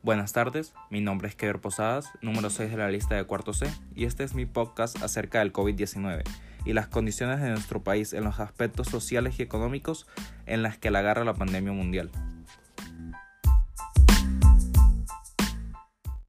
Buenas tardes, mi nombre es Kever Posadas, número 6 de la lista de cuarto C, y este es mi podcast acerca del COVID-19 y las condiciones de nuestro país en los aspectos sociales y económicos en las que la agarra la pandemia mundial.